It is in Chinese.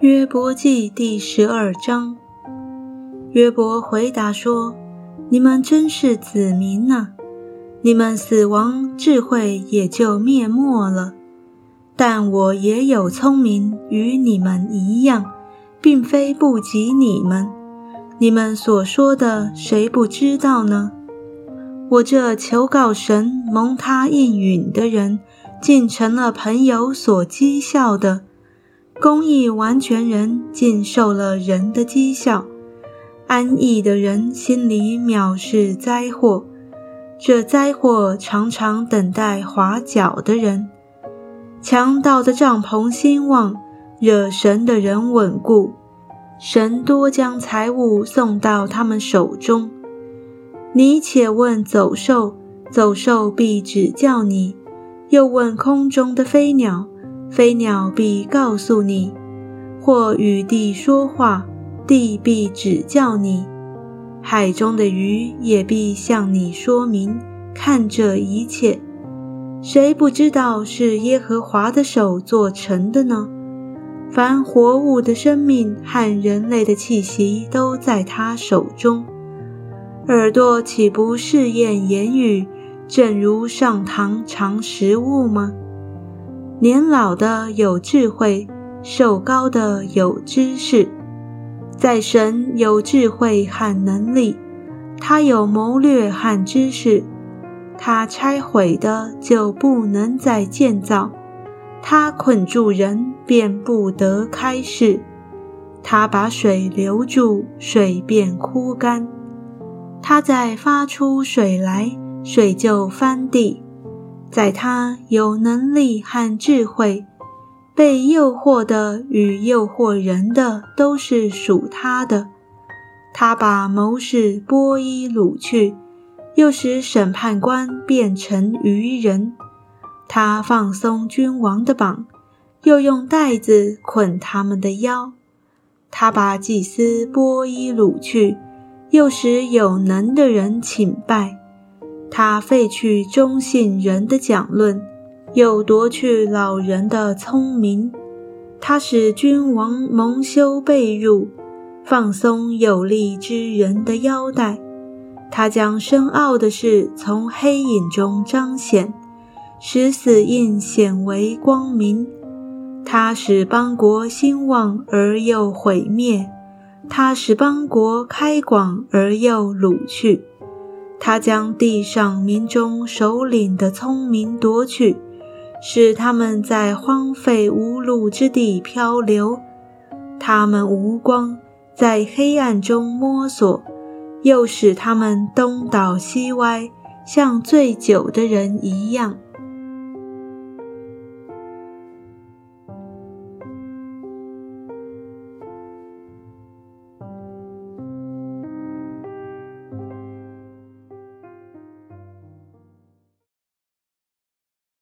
约伯记第十二章，约伯回答说：“你们真是子民呐！你们死亡，智慧也就灭没了。但我也有聪明，与你们一样，并非不及你们。你们所说的，谁不知道呢？我这求告神、蒙他应允的人。”竟成了朋友所讥笑的公义完全人，竟受了人的讥笑。安逸的人心里藐视灾祸，这灾祸常常等待滑脚的人。强盗的帐篷兴旺，惹神的人稳固。神多将财物送到他们手中。你且问走兽，走兽必指教你。又问空中的飞鸟，飞鸟必告诉你；或与地说话，地必指教你；海中的鱼也必向你说明。看这一切，谁不知道是耶和华的手做成的呢？凡活物的生命和人类的气息都在他手中。耳朵岂不试验言语？正如上堂尝食物吗？年老的有智慧，瘦高的有知识，在神有智慧和能力，他有谋略和知识。他拆毁的就不能再建造，他捆住人便不得开释。他把水留住，水便枯干。他再发出水来。水就翻地，在他有能力和智慧，被诱惑的与诱惑人的都是属他的。他把谋士波伊掳去，又使审判官变成愚人。他放松君王的绑，又用带子捆他们的腰。他把祭司波伊掳去，又使有能的人请拜。他废去忠信人的讲论，又夺去老人的聪明。他使君王蒙羞被辱，放松有力之人的腰带。他将深奥的事从黑影中彰显，使死印显为光明。他使邦国兴旺而又毁灭，他使邦国开广而又掳去。他将地上民中首领的聪明夺去，使他们在荒废无路之地漂流；他们无光，在黑暗中摸索，又使他们东倒西歪，像醉酒的人一样。